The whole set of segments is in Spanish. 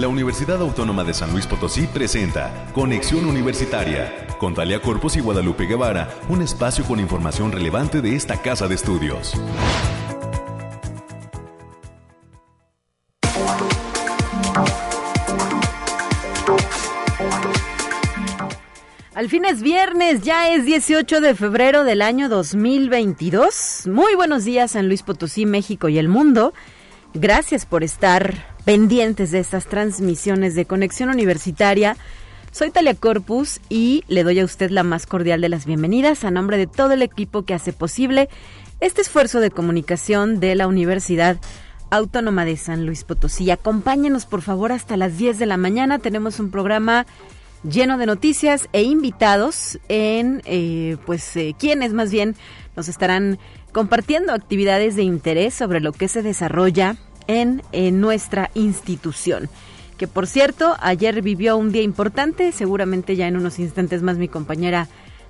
la Universidad Autónoma de San Luis Potosí presenta Conexión Universitaria con Talia Corpus y Guadalupe Guevara, un espacio con información relevante de esta casa de estudios. Al fin es viernes, ya es 18 de febrero del año 2022. Muy buenos días San Luis Potosí, México y el mundo. Gracias por estar pendientes de estas transmisiones de conexión universitaria. Soy Talia Corpus y le doy a usted la más cordial de las bienvenidas a nombre de todo el equipo que hace posible este esfuerzo de comunicación de la Universidad Autónoma de San Luis Potosí. Acompáñenos por favor hasta las 10 de la mañana. Tenemos un programa lleno de noticias e invitados en, eh, pues, eh, quienes más bien nos estarán compartiendo actividades de interés sobre lo que se desarrolla en, nuestra institución. Que por cierto, ayer vivió un día importante, seguramente ya en unos instantes más mi compañera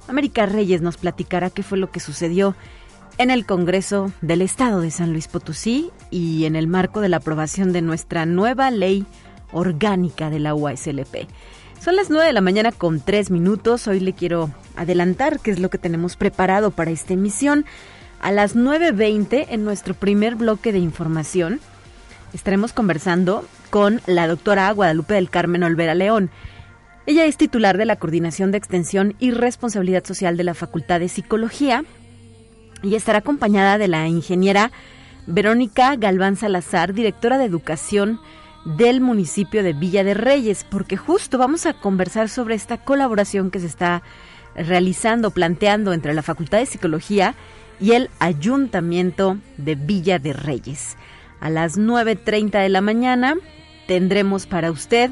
América Reyes nos platicará qué fue lo que sucedió en el Congreso del Estado de San Luis Potosí y en el marco de la aprobación de nuestra nueva ley orgánica de la UASLP. Son las 9 de la mañana con 3 minutos. Hoy le quiero adelantar qué es lo que tenemos preparado para esta emisión. A las 9.20 en nuestro primer bloque de información estaremos conversando con la doctora Guadalupe del Carmen Olvera León. Ella es titular de la Coordinación de Extensión y Responsabilidad Social de la Facultad de Psicología y estará acompañada de la ingeniera Verónica Galván Salazar, directora de Educación del municipio de Villa de Reyes, porque justo vamos a conversar sobre esta colaboración que se está realizando, planteando entre la Facultad de Psicología y el Ayuntamiento de Villa de Reyes. A las 9.30 de la mañana tendremos para usted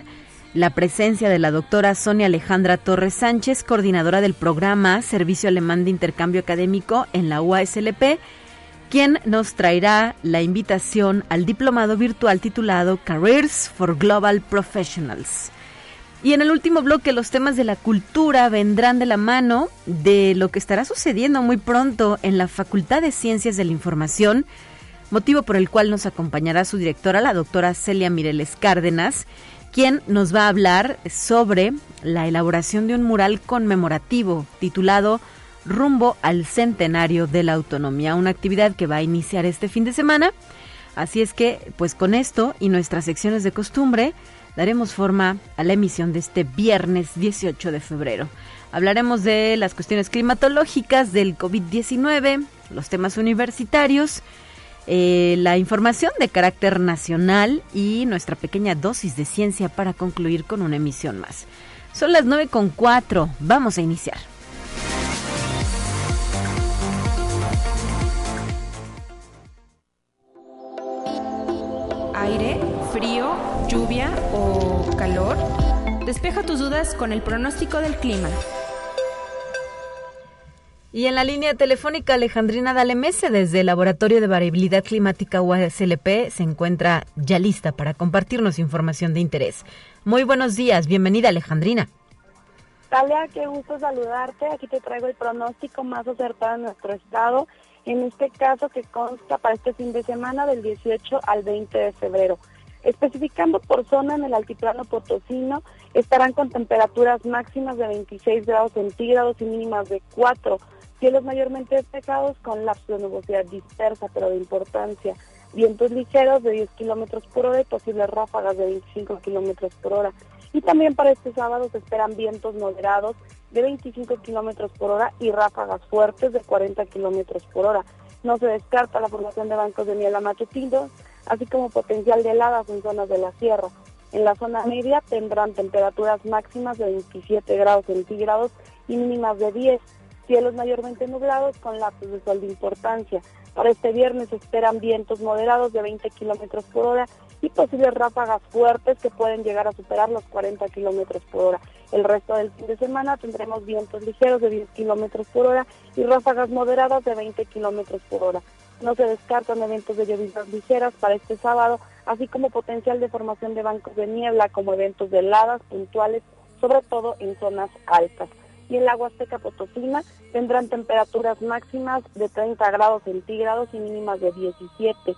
la presencia de la doctora Sonia Alejandra Torres Sánchez, coordinadora del programa Servicio Alemán de Intercambio Académico en la UASLP, quien nos traerá la invitación al diplomado virtual titulado Careers for Global Professionals. Y en el último bloque los temas de la cultura vendrán de la mano de lo que estará sucediendo muy pronto en la Facultad de Ciencias de la Información, motivo por el cual nos acompañará su directora, la doctora Celia Mireles Cárdenas, quien nos va a hablar sobre la elaboración de un mural conmemorativo titulado rumbo al centenario de la autonomía, una actividad que va a iniciar este fin de semana. Así es que, pues con esto y nuestras secciones de costumbre, daremos forma a la emisión de este viernes 18 de febrero. Hablaremos de las cuestiones climatológicas del COVID-19, los temas universitarios, eh, la información de carácter nacional y nuestra pequeña dosis de ciencia para concluir con una emisión más. Son las 9 con 4. Vamos a iniciar. aire, frío, lluvia o calor? Despeja tus dudas con el pronóstico del clima. Y en la línea telefónica Alejandrina Dalemese desde el Laboratorio de Variabilidad Climática USLP se encuentra ya lista para compartirnos información de interés. Muy buenos días, bienvenida Alejandrina. Talia, qué gusto saludarte. Aquí te traigo el pronóstico más acertado en nuestro estado en este caso que consta para este fin de semana del 18 al 20 de febrero. Especificando por zona en el altiplano potosino, estarán con temperaturas máximas de 26 grados centígrados y mínimas de 4, cielos mayormente despejados con lapsos de nubosidad dispersa pero de importancia, vientos ligeros de 10 kilómetros por hora y posibles ráfagas de 25 kilómetros por hora. Y también para este sábado se esperan vientos moderados de 25 kilómetros por hora y ráfagas fuertes de 40 kilómetros por hora. No se descarta la formación de bancos de niebla matutinos, así como potencial de heladas en zonas de la sierra. En la zona media tendrán temperaturas máximas de 27 grados centígrados y mínimas de 10, cielos mayormente nublados con lapsos de sol de importancia. Para este viernes se esperan vientos moderados de 20 kilómetros por hora y posibles ráfagas fuertes que pueden llegar a superar los 40 kilómetros por hora. El resto del fin de semana tendremos vientos ligeros de 10 kilómetros por hora y ráfagas moderadas de 20 kilómetros por hora. No se descartan eventos de lluvias ligeras para este sábado, así como potencial de formación de bancos de niebla como eventos de heladas puntuales, sobre todo en zonas altas. Y en la Huasteca Potosina tendrán temperaturas máximas de 30 grados centígrados y mínimas de 17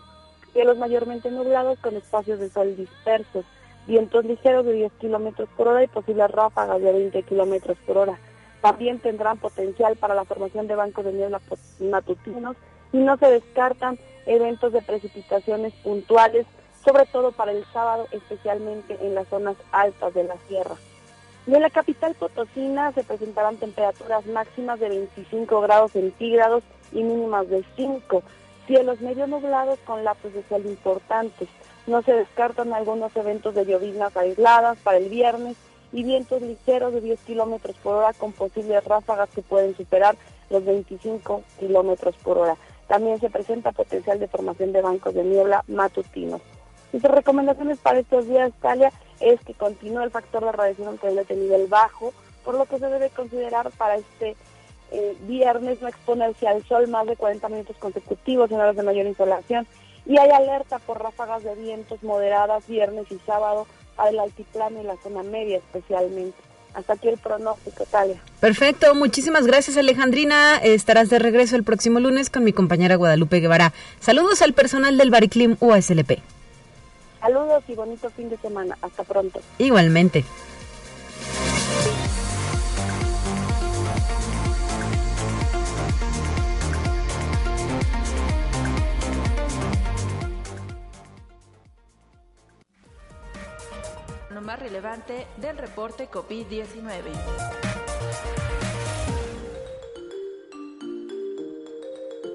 cielos mayormente nublados con espacios de sol dispersos, vientos ligeros de 10 kilómetros por hora y posibles ráfagas de 20 kilómetros por hora. También tendrán potencial para la formación de bancos de niebla matutinos y no se descartan eventos de precipitaciones puntuales, sobre todo para el sábado, especialmente en las zonas altas de la sierra. Y en la capital potosina se presentarán temperaturas máximas de 25 grados centígrados y mínimas de 5. Cielos medio nublados con lapsos de sol importantes. No se descartan algunos eventos de lloviznas aisladas para el viernes y vientos ligeros de 10 kilómetros por hora con posibles ráfagas que pueden superar los 25 kilómetros por hora. También se presenta potencial de formación de bancos de niebla matutinos. Nuestras recomendaciones para estos días, Talia, es que continúe el factor de radiación ultravioleta de nivel bajo, por lo que se debe considerar para este eh, viernes no exponerse al sol más de 40 minutos consecutivos en horas de mayor insolación y hay alerta por ráfagas de vientos moderadas viernes y sábado para el altiplano y la zona media especialmente. Hasta aquí el pronóstico, Talia. Perfecto, muchísimas gracias Alejandrina. Estarás de regreso el próximo lunes con mi compañera Guadalupe Guevara. Saludos al personal del Bariclim USLP. Saludos y bonito fin de semana. Hasta pronto. Igualmente. Lo más relevante del reporte COVID-19.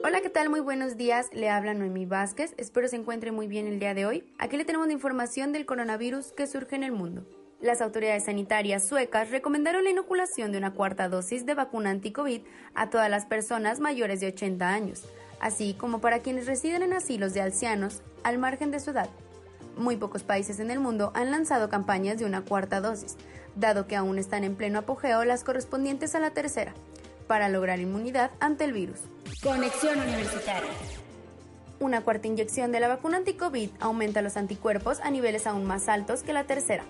Hola, ¿qué tal? Muy buenos días. Le habla Noemí Vázquez. Espero se encuentre muy bien el día de hoy. Aquí le tenemos la información del coronavirus que surge en el mundo. Las autoridades sanitarias suecas recomendaron la inoculación de una cuarta dosis de vacuna anti-COVID a todas las personas mayores de 80 años, así como para quienes residen en asilos de ancianos al margen de su edad. Muy pocos países en el mundo han lanzado campañas de una cuarta dosis, dado que aún están en pleno apogeo las correspondientes a la tercera, para lograr inmunidad ante el virus. Conexión Universitaria. Una cuarta inyección de la vacuna anti-COVID aumenta los anticuerpos a niveles aún más altos que la tercera,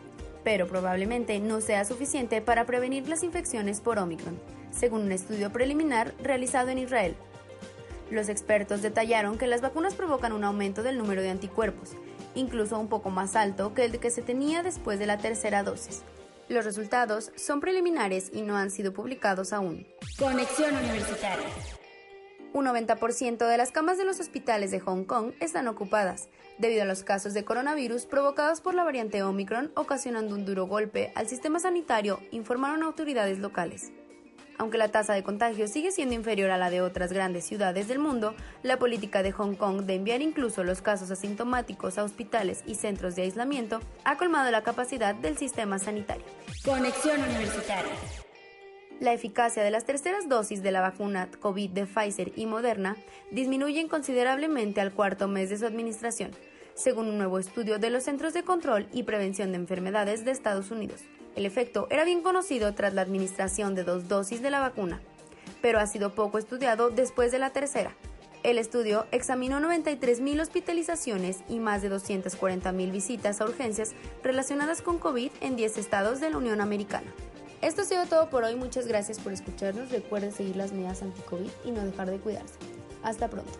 pero probablemente no sea suficiente para prevenir las infecciones por Omicron, según un estudio preliminar realizado en Israel. Los expertos detallaron que las vacunas provocan un aumento del número de anticuerpos, incluso un poco más alto que el que se tenía después de la tercera dosis. Los resultados son preliminares y no han sido publicados aún. Conexión Universitaria. Un 90% de las camas de los hospitales de Hong Kong están ocupadas, debido a los casos de coronavirus provocados por la variante Omicron, ocasionando un duro golpe al sistema sanitario, informaron autoridades locales. Aunque la tasa de contagio sigue siendo inferior a la de otras grandes ciudades del mundo, la política de Hong Kong de enviar incluso los casos asintomáticos a hospitales y centros de aislamiento ha colmado la capacidad del sistema sanitario. Conexión Universitaria. La eficacia de las terceras dosis de la vacuna COVID de Pfizer y Moderna disminuyen considerablemente al cuarto mes de su administración, según un nuevo estudio de los Centros de Control y Prevención de Enfermedades de Estados Unidos. El efecto era bien conocido tras la administración de dos dosis de la vacuna, pero ha sido poco estudiado después de la tercera. El estudio examinó 93.000 hospitalizaciones y más de 240.000 visitas a urgencias relacionadas con COVID en 10 estados de la Unión Americana. Esto ha sido todo por hoy. Muchas gracias por escucharnos. Recuerden seguir las medidas anti-COVID y no dejar de cuidarse. Hasta pronto.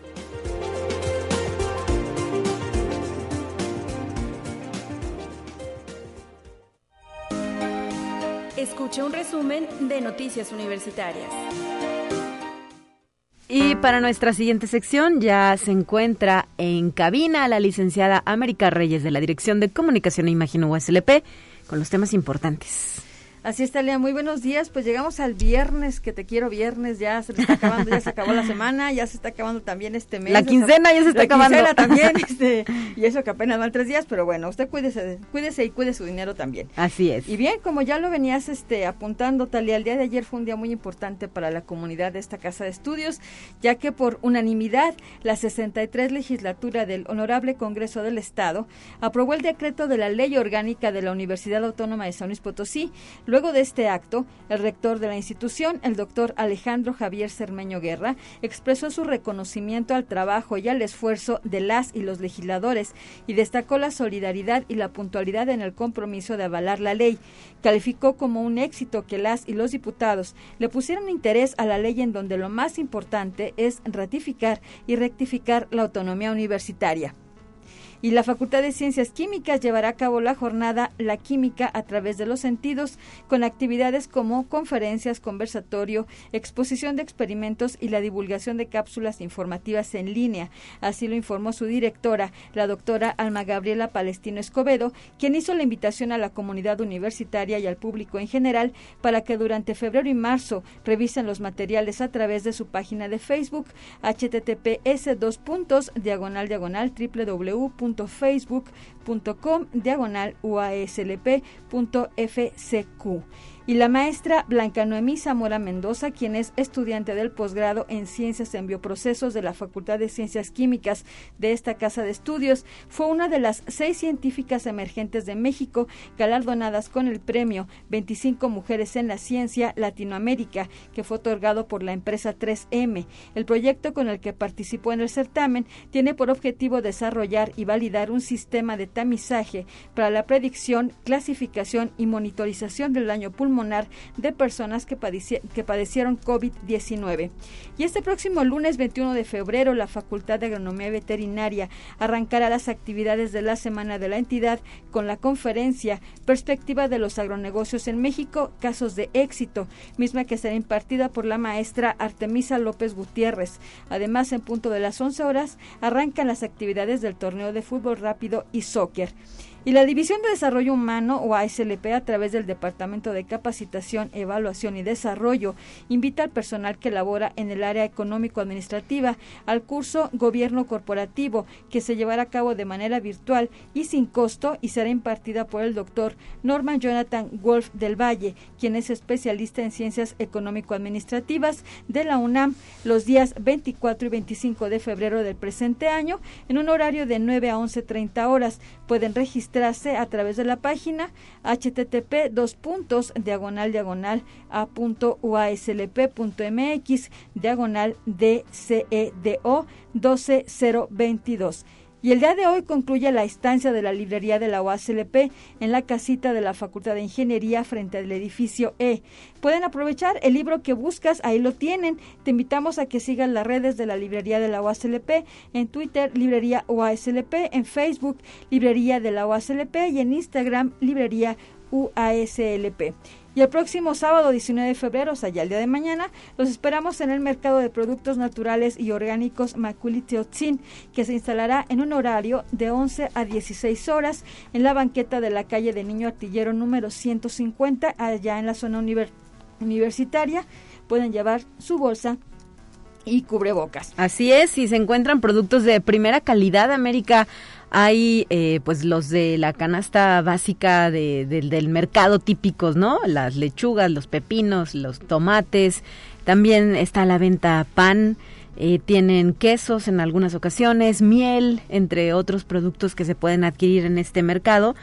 Escucha un resumen de Noticias Universitarias. Y para nuestra siguiente sección ya se encuentra en cabina la licenciada América Reyes de la Dirección de Comunicación e Imagen USLP con los temas importantes. Así está, Lea. Muy buenos días. Pues llegamos al viernes, que te quiero viernes. Ya se está acabando, ya se acabó la semana, ya se está acabando también este mes. La quincena ya se está acabando. La también, este, y eso que apenas van tres días, pero bueno, usted cuídese, cuídese y cuide su dinero también. Así es. Y bien, como ya lo venías este, apuntando, Talia, el día de ayer fue un día muy importante para la comunidad de esta casa de estudios, ya que por unanimidad la 63 legislatura del Honorable Congreso del Estado aprobó el decreto de la Ley Orgánica de la Universidad Autónoma de San Luis Potosí. Luego de este acto, el rector de la institución, el doctor Alejandro Javier Cermeño Guerra, expresó su reconocimiento al trabajo y al esfuerzo de las y los legisladores y destacó la solidaridad y la puntualidad en el compromiso de avalar la ley. Calificó como un éxito que las y los diputados le pusieron interés a la ley en donde lo más importante es ratificar y rectificar la autonomía universitaria. Y la Facultad de Ciencias Químicas llevará a cabo la jornada La Química a través de los sentidos, con actividades como conferencias, conversatorio, exposición de experimentos y la divulgación de cápsulas informativas en línea. Así lo informó su directora, la doctora Alma Gabriela Palestino Escobedo, quien hizo la invitación a la comunidad universitaria y al público en general para que durante febrero y marzo revisen los materiales a través de su página de Facebook https dos puntos diagonal diagonal www.facebook.com diagonal uaslp.fcq y la maestra Blanca Noemí Zamora Mendoza, quien es estudiante del posgrado en Ciencias en Bioprocesos de la Facultad de Ciencias Químicas de esta casa de estudios, fue una de las seis científicas emergentes de México galardonadas con el premio 25 Mujeres en la Ciencia Latinoamérica, que fue otorgado por la empresa 3M. El proyecto con el que participó en el certamen tiene por objetivo desarrollar y validar un sistema de tamizaje para la predicción, clasificación y monitorización del daño pulmonar de personas que, que padecieron COVID-19. Y este próximo lunes 21 de febrero, la Facultad de Agronomía Veterinaria arrancará las actividades de la Semana de la entidad con la conferencia Perspectiva de los agronegocios en México, casos de éxito, misma que será impartida por la maestra Artemisa López Gutiérrez. Además, en punto de las 11 horas, arrancan las actividades del torneo de fútbol rápido y soccer. Y la División de Desarrollo Humano, o ASLP, a través del Departamento de Capacitación, Evaluación y Desarrollo, invita al personal que labora en el área económico-administrativa al curso Gobierno Corporativo, que se llevará a cabo de manera virtual y sin costo y será impartida por el doctor Norman Jonathan Wolf del Valle, quien es especialista en ciencias económico-administrativas de la UNAM, los días 24 y 25 de febrero del presente año, en un horario de 9 a 11.30 horas. Pueden registrar a través de la página http dos puntos diagonal diagonal a punto uaslp.mx diagonal dcedo 12022. Y el día de hoy concluye la estancia de la librería de la UASLP en la casita de la Facultad de Ingeniería frente al edificio E. Pueden aprovechar el libro que buscas, ahí lo tienen. Te invitamos a que sigan las redes de la librería de la UASLP, en Twitter, librería UASLP, en Facebook, librería de la UASLP y en Instagram, librería UASLP. Y el próximo sábado 19 de febrero, o sea, ya el día de mañana, los esperamos en el mercado de productos naturales y orgánicos Maculiteotzin, que se instalará en un horario de 11 a 16 horas en la banqueta de la calle de Niño Artillero número 150, allá en la zona universitaria. Pueden llevar su bolsa y cubrebocas. Así es, si se encuentran productos de primera calidad, América hay eh, pues los de la canasta básica de, del mercado típicos, ¿no? Las lechugas, los pepinos, los tomates. También está a la venta pan. Eh, tienen quesos en algunas ocasiones, miel, entre otros productos que se pueden adquirir en este mercado.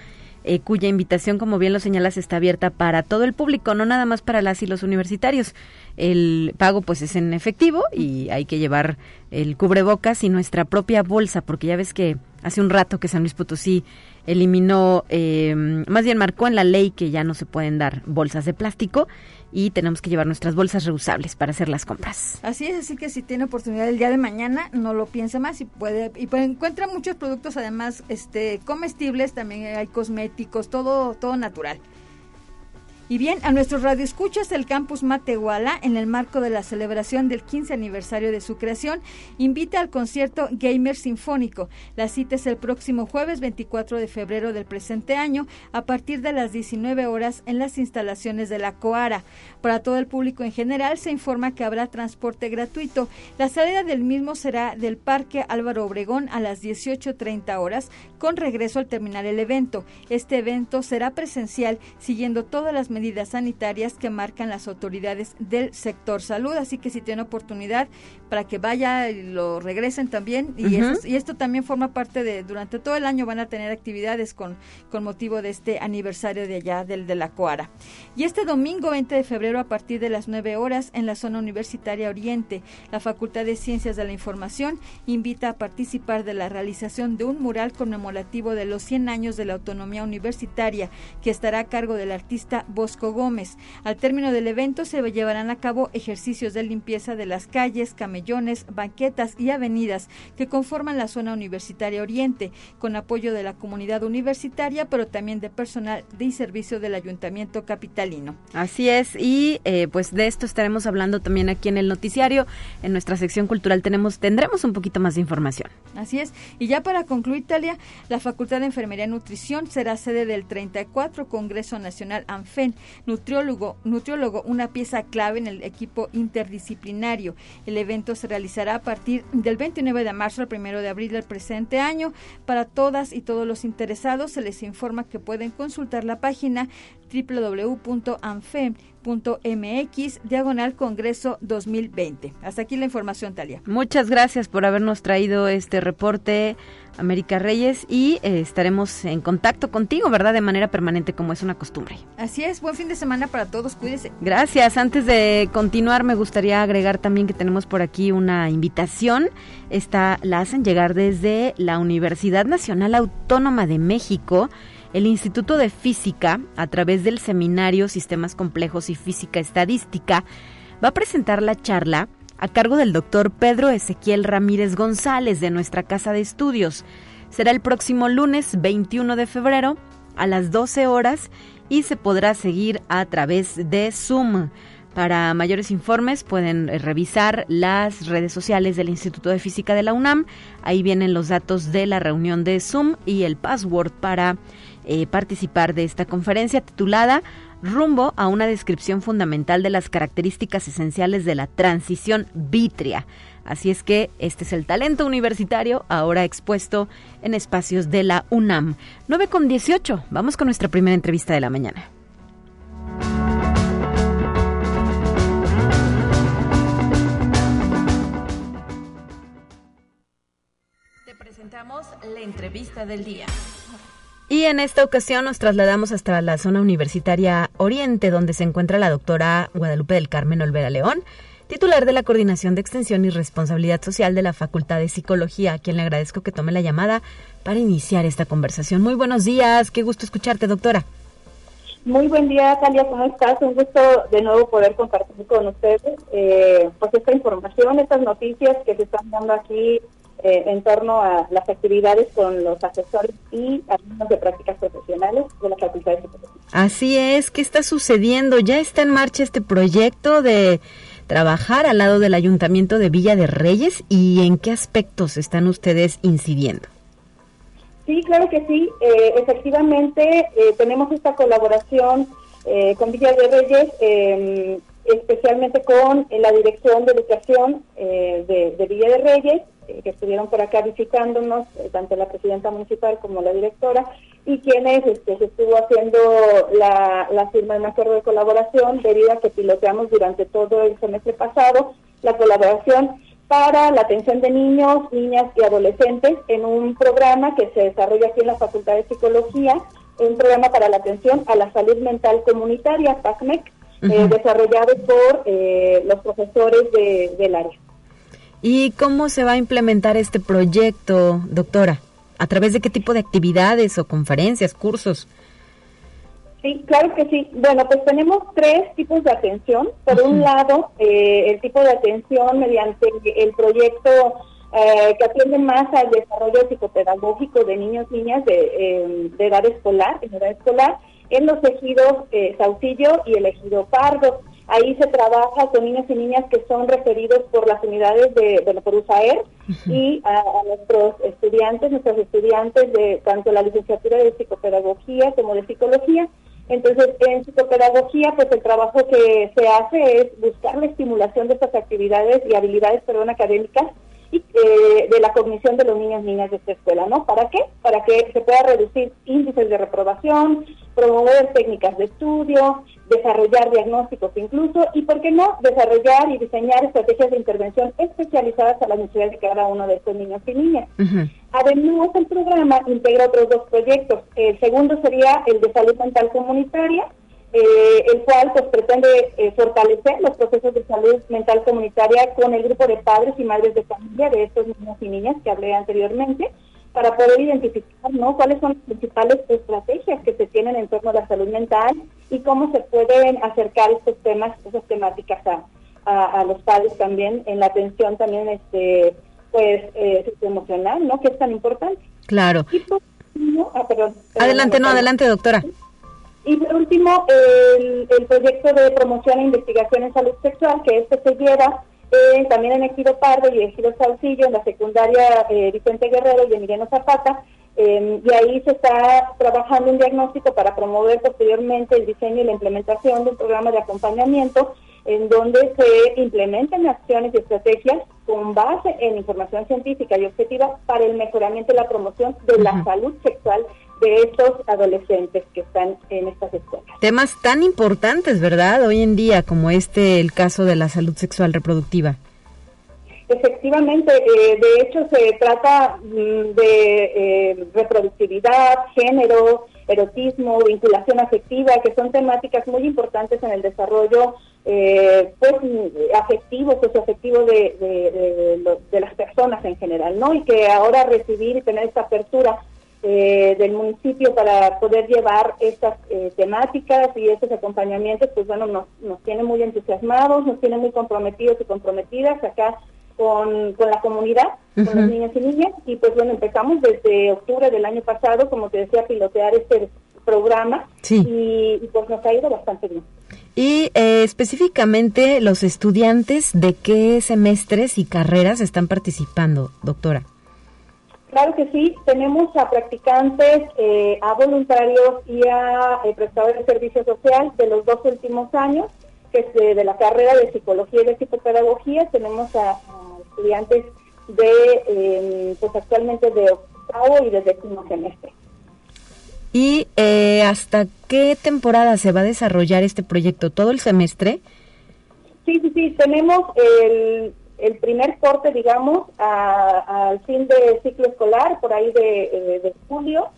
Eh, cuya invitación, como bien lo señalas, está abierta para todo el público, no nada más para las y los universitarios. El pago pues es en efectivo y hay que llevar el cubrebocas y nuestra propia bolsa, porque ya ves que hace un rato que San Luis Potosí eliminó, eh, más bien marcó en la ley que ya no se pueden dar bolsas de plástico y tenemos que llevar nuestras bolsas reusables para hacer las compras. Así es, así que si tiene oportunidad el día de mañana, no lo piense más y puede y puede, encuentra muchos productos además este comestibles, también hay cosméticos, todo todo natural. Y bien, a nuestros radioescuchas del campus Matehuala, en el marco de la celebración del 15 aniversario de su creación, invita al concierto Gamer Sinfónico. La cita es el próximo jueves 24 de febrero del presente año, a partir de las 19 horas en las instalaciones de la Coara. Para todo el público en general, se informa que habrá transporte gratuito. La salida del mismo será del Parque Álvaro Obregón a las 18.30 horas, con regreso al terminar el evento. Este evento será presencial, siguiendo todas las medidas sanitarias que marcan las autoridades del sector salud. Así que si tiene oportunidad para que vaya y lo regresen también. Y, y esto también forma parte de, durante todo el año van a tener actividades con, con motivo de este aniversario de allá del de la Coara. Y este domingo 20 de febrero a partir de las 9 horas en la zona universitaria Oriente, la Facultad de Ciencias de la Información invita a participar de la realización de un mural conmemorativo de los 100 años de la autonomía universitaria que estará a cargo del artista Bosco Gómez. Al término del evento se llevarán a cabo ejercicios de limpieza de las calles, camellones, banquetas y avenidas que conforman la zona universitaria Oriente, con apoyo de la comunidad universitaria, pero también de personal de servicio del Ayuntamiento Capitalino. Así es, y eh, pues de esto estaremos hablando también aquí en el noticiario. En nuestra sección cultural tenemos, tendremos un poquito más de información. Así es, y ya para concluir, Talia, la Facultad de Enfermería y Nutrición será sede del 34 Congreso Nacional ANFEN. Nutriólogo, nutriólogo, una pieza clave en el equipo interdisciplinario. El evento se realizará a partir del 29 de marzo al 1 de abril del presente año. Para todas y todos los interesados se les informa que pueden consultar la página www.anfe.mx diagonal Congreso 2020. Hasta aquí la información, Talia. Muchas gracias por habernos traído este reporte, América Reyes, y eh, estaremos en contacto contigo, ¿verdad? De manera permanente, como es una costumbre. Así es, buen fin de semana para todos, cuídese. Gracias. Antes de continuar, me gustaría agregar también que tenemos por aquí una invitación. Esta la hacen llegar desde la Universidad Nacional Autónoma de México el Instituto de Física, a través del seminario Sistemas Complejos y Física Estadística, va a presentar la charla a cargo del doctor Pedro Ezequiel Ramírez González de nuestra Casa de Estudios. Será el próximo lunes 21 de febrero a las 12 horas y se podrá seguir a través de Zoom. Para mayores informes pueden eh, revisar las redes sociales del Instituto de Física de la UNAM. Ahí vienen los datos de la reunión de Zoom y el password para eh, participar de esta conferencia titulada Rumbo a una descripción fundamental de las características esenciales de la transición vitria. Así es que este es el talento universitario ahora expuesto en espacios de la UNAM. 9 con 18. Vamos con nuestra primera entrevista de la mañana. Te presentamos la entrevista del día. Y en esta ocasión nos trasladamos hasta la zona universitaria Oriente, donde se encuentra la doctora Guadalupe del Carmen Olvera León, titular de la Coordinación de Extensión y Responsabilidad Social de la Facultad de Psicología, a quien le agradezco que tome la llamada para iniciar esta conversación. Muy buenos días, qué gusto escucharte, doctora. Muy buen día, Talia, ¿cómo estás? Un gusto de nuevo poder compartir con ustedes eh, pues esta información, estas noticias que se están dando aquí eh, en torno a las actividades con los asesores y alumnos de prácticas profesionales de la Facultad de Psicología. Así es, ¿qué está sucediendo? ¿Ya está en marcha este proyecto de trabajar al lado del Ayuntamiento de Villa de Reyes y en qué aspectos están ustedes incidiendo? Sí, claro que sí. Eh, efectivamente, eh, tenemos esta colaboración con Villa de Reyes em, especialmente con la Dirección de Educación de, de, Villa de Reyes eh, que estuvieron por acá visitándonos, eh, tanto la presidenta municipal como la directora, y quienes este, se estuvo haciendo la, la firma de un acuerdo de colaboración debido a que piloteamos durante todo el semestre pasado la colaboración para la atención de niños, niñas y adolescentes en un programa que se desarrolla aquí en la Facultad de Psicología, un programa para la atención a la salud mental comunitaria, PACMEC, eh, desarrollado por los profesores de, del área. ¿Y cómo se va a implementar este proyecto, doctora? ¿A través de qué tipo de actividades o conferencias, cursos? Sí, claro que sí. Bueno, pues tenemos tres tipos de atención. Por un lado, eh, el tipo de atención mediante el proyecto eh, que atiende más al desarrollo psicopedagógico de niños y niñas de, eh, de edad escolar, en edad escolar, en los ejidos Sautillo y el ejido Pardo. Ahí se trabaja con niños y niñas que son referidos por las unidades de, de la USAER y a, nuestros estudiantes, nuestros estudiantes de tanto la licenciatura de psicopedagogía como de psicología. Entonces, en psicopedagogía, pues el trabajo que se hace es buscar la estimulación de estas actividades y habilidades, perdón, académicas eh, de la cognición de los niños y niñas de esta escuela, ¿no? ¿Para qué? Para que se pueda reducir índices de reprobación, promover técnicas de estudio, desarrollar diagnósticos incluso, y por qué no, desarrollar y diseñar estrategias de intervención especializadas a las necesidades de cada uno de estos niños y niñas. Además, el programa integra otros dos proyectos. El segundo sería el de salud mental comunitaria, eh, el cual pues pretende eh, fortalecer los procesos de salud mental comunitaria con el grupo de padres y madres de familia de estos niños y niñas que hablé anteriormente para poder identificar ¿no? cuáles son las principales estrategias que se tienen en torno a la salud mental y cómo se pueden acercar estos temas, esas temáticas a, a, los padres también en la atención también este pues eh, emocional, ¿no? Que es tan importante. Claro. Ah, adelante, no, adelante, doctora. Y por último, el, el, proyecto de promoción e investigación en salud sexual, que este se lleva eh, también en Ejido Pardo y Ejido Saucillo, en la secundaria eh, Vicente Guerrero y Emiliano Zapata, em, y ahí se está trabajando un diagnóstico para promover posteriormente el diseño y la implementación de un programa de acompañamiento en donde se implementen acciones y estrategias con base en información científica y objetiva para el mejoramiento y la promoción de la salud sexual de estos adolescentes que están en estas escuelas. Temas tan importantes, ¿verdad? Hoy en día, como este, el caso de la salud sexual reproductiva. Efectivamente, eh, de hecho se trata mm, de eh, reproductividad, género, erotismo, vinculación afectiva, que son temáticas muy importantes en el desarrollo eh, pues afectivo, socioafectivo de, de, de, las personas en general, ¿no? Y que ahora recibir y tener esta apertura eh, del municipio para poder llevar estas eh, temáticas y estos acompañamientos, pues bueno, nos, nos tiene muy entusiasmados, nos tiene muy comprometidos y comprometidas acá con, con la comunidad, con los niños y niñas, y pues bueno, empezamos desde octubre del año pasado, como te decía, a pilotear este programa y, pues nos ha ido bastante bien. Y eh, específicamente los estudiantes, ¿de qué semestres y carreras están participando, doctora? Claro que sí, tenemos a practicantes, eh, a voluntarios y a eh, prestadores de servicio social de los dos últimos años, que es de, la carrera de psicología y de psicopedagogía. Tenemos a, estudiantes de, em, pues actualmente de octavo y de décimo semestre. ¿Y eh, hasta qué temporada se va a desarrollar este proyecto? ¿Todo el semestre? Sí, sí, sí. Tenemos el el primer corte, digamos, al fin de ciclo escolar, por ahí de, eh, julio.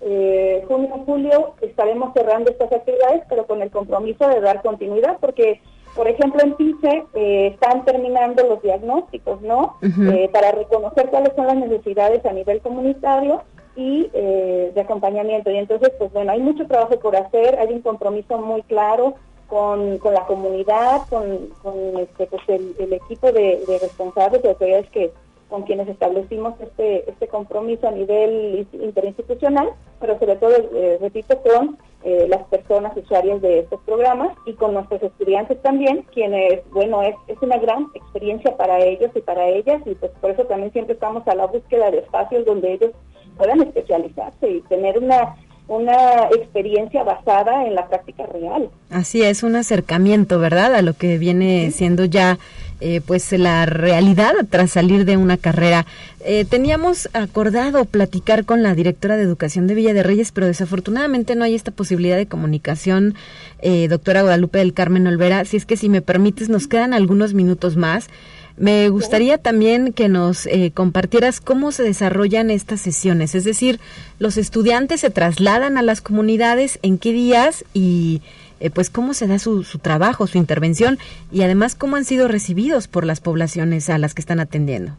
Eh, junio, julio estaremos cerrando estas actividades, pero con el compromiso de dar continuidad, porque, por ejemplo, en PICE eh, están terminando los diagnósticos, ¿no? Eh, para reconocer cuáles son las necesidades a nivel comunitario y de acompañamiento. Y entonces, pues bueno, hay mucho trabajo por hacer, hay un compromiso muy claro con, con la comunidad, con, con este, pues el, equipo de, responsables, de autoridades que con quienes establecimos este, este compromiso a nivel interinstitucional, pero sobre todo, eh, repito, con eh, las personas usuarias de estos programas y con nuestros estudiantes también, quienes, bueno, es, es una gran experiencia para ellos y para ellas, y pues por eso también siempre estamos a la búsqueda de espacios donde ellos puedan especializarse y tener una una experiencia basada en la práctica real. Así es, un acercamiento, ¿verdad? A lo que viene siendo ya eh, pues la realidad tras salir de una carrera. Eh, teníamos acordado platicar con la directora de Educación de Villa de Reyes, pero desafortunadamente no hay esta posibilidad de comunicación, eh, doctora Guadalupe del Carmen Olvera. Si es que si me permites, nos quedan algunos minutos más. Me gustaría también que nos eh, compartieras cómo se desarrollan estas sesiones, es decir, los estudiantes se trasladan a las comunidades, en qué días y eh, pues cómo se da su, su, trabajo, su intervención y además cómo han sido recibidos por las poblaciones a las que están atendiendo.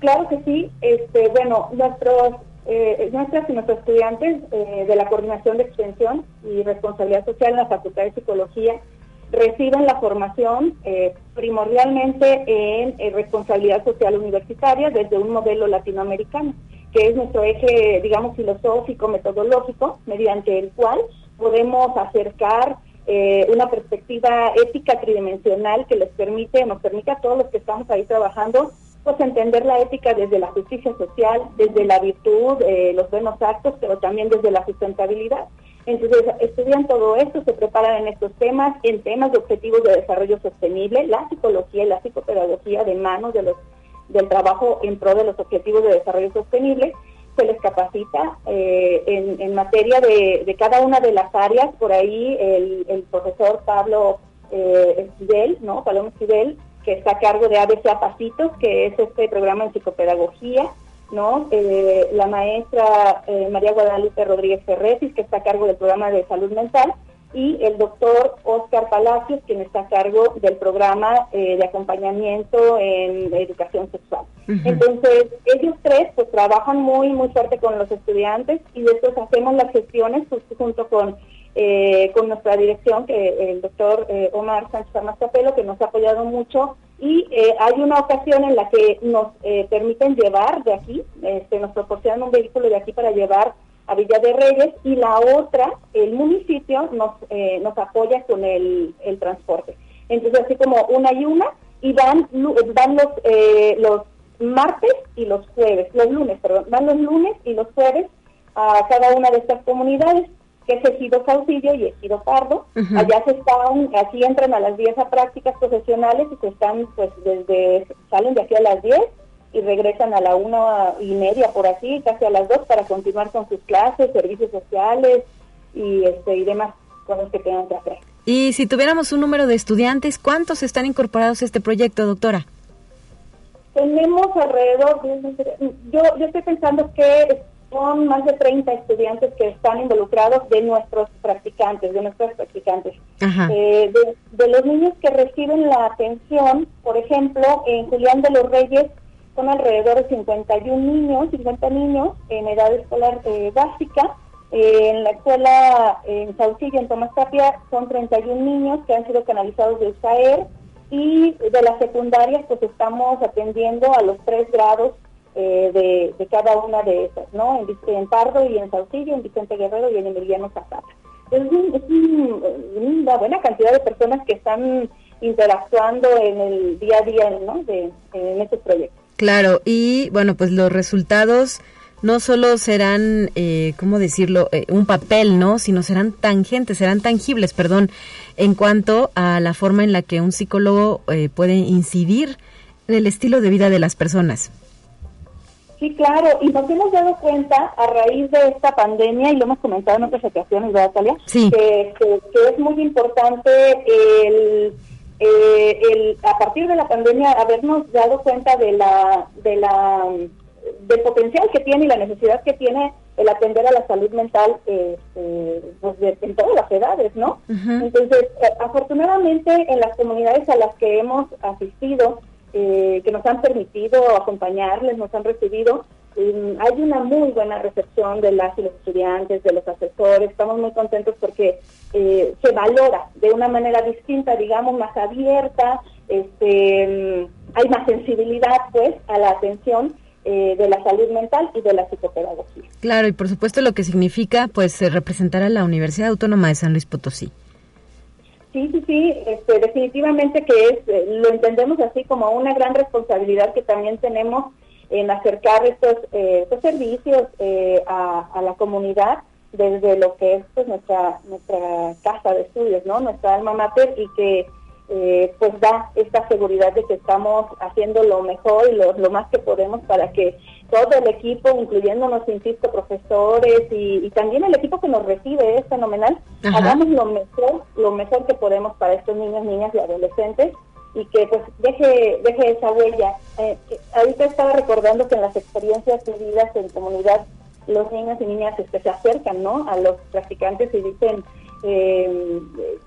Claro que sí, este, bueno, nuestros eh, nuestras y nuestros estudiantes de la Coordinación de Extensión y Responsabilidad Social en la Facultad de Psicología reciben la formación eh, primordialmente en, responsabilidad social universitaria desde un modelo latinoamericano, que es nuestro eje, digamos, filosófico, metodológico, mediante el cual podemos acercar eh, una perspectiva ética tridimensional que les permite, nos permite a todos los que estamos ahí trabajando, pues entender la ética desde la justicia social, desde la virtud, eh, los buenos actos, pero también desde la sustentabilidad. Entonces, estudian todo esto, se preparan en estos temas, en temas de objetivos de desarrollo sostenible, la psicología y la psicopedagogía de manos de los, del trabajo en pro de los objetivos de desarrollo sostenible, se les capacita eh, en, materia de, cada una de las áreas. Por ahí el, profesor Pablo eh, ¿no? Pablo Esquivel, que está a cargo de ABC a Pasitos, que es este programa en psicopedagogía, ¿no? Eh, la maestra eh, María Guadalupe Rodríguez Ferretis, que está a cargo del programa de salud mental, y el doctor Oscar Palacios, quien está a cargo del programa eh, de acompañamiento en educación sexual. Entonces, ellos tres pues trabajan muy, muy fuerte con los estudiantes y después hacemos las gestiones pues, junto con, eh, con nuestra dirección, que el doctor eh, Omar Sánchez Armastapelo, que nos ha apoyado mucho y hay una ocasión en la que nos permiten llevar de aquí, este, nos proporcionan un vehículo de aquí para llevar a Villa de Reyes y la otra, el municipio, nos, eh, nos apoya con el, el, transporte. Entonces, así como una y una, y van, van los, eh, los martes y los jueves, los lunes, perdón, van los lunes y los jueves a cada una de estas comunidades, que es Ejido Saucillo y Ejido Pardo. Allá se están, así entran a las 10 a prácticas profesionales y se están, pues, desde, salen de aquí a las 10 y regresan a la una y media por así, casi a las dos para continuar con sus clases, servicios sociales y este y demás cosas que tengan que hacer. Y si tuviéramos un número de estudiantes, ¿cuántos están incorporados a este proyecto, doctora? Tenemos alrededor, yo, yo estoy pensando que son más de 30 estudiantes que están involucrados de nuestros practicantes, de nuestros practicantes. Eh, de, de, los niños que reciben la atención, por ejemplo, en Julián de los Reyes son alrededor de 51 niños, 50 niños en edad escolar eh, básica. Eh, en la escuela en Saucillo, en Tomás Tapia, son 31 niños que han sido canalizados de USAER y de las secundarias pues estamos atendiendo a los tres grados eh, de, cada una de esas, ¿no? En, en, Pardo y en Saucillo, en Vicente Guerrero y en Emiliano Zapata. Es, es una buena cantidad de personas que están interactuando en el día a día, ¿no? De, en estos proyectos. Claro, y bueno, pues los resultados no solo serán, eh, ¿cómo decirlo?, eh, un papel, ¿no? Sino serán tangentes, serán tangibles, perdón, en cuanto a la forma en la que un psicólogo eh, puede incidir en el estilo de vida de las personas. Sí, claro, y nos hemos dado cuenta a raíz de esta pandemia, y lo hemos comentado en otras ocasiones, ¿verdad, Talia? Sí. que es muy importante el eh, el, a partir de la pandemia habernos dado cuenta de la, de la, del potencial que tiene y la necesidad que tiene el atender a la salud mental eh, eh, pues en todas las edades, ¿no? Entonces, afortunadamente en las comunidades a las que hemos asistido, que nos han permitido acompañarles, nos han recibido, hay una muy buena recepción de las y los estudiantes, de los asesores. Estamos muy contentos porque eh, se valora de una manera distinta, digamos, más abierta. Este, mm, hay más sensibilidad, pues, a la atención eh, de la salud mental y de la psicopedagogía. Claro, y por supuesto lo que significa, pues, representar a la Universidad Autónoma de San Luis Potosí. Sí, sí, sí, este, definitivamente que es, eh, lo entendemos así como una gran responsabilidad que también tenemos en acercar estos, eh, estos servicios eh, a, la comunidad desde lo que es pues, nuestra nuestra casa de estudios, no, nuestra alma mater y que pues da esta seguridad de que estamos haciendo lo mejor y lo, más que podemos para que todo el equipo, incluyéndonos, insisto, profesores y, también el equipo que nos recibe es fenomenal, hagamos lo mejor, lo mejor que podemos para estos niños, niñas y adolescentes y que pues deje, deje esa huella. Eh, ahorita estaba recordando que en las experiencias vividas en comunidad, los niños y niñas este, se acercan ¿no? a los practicantes y dicen, eh,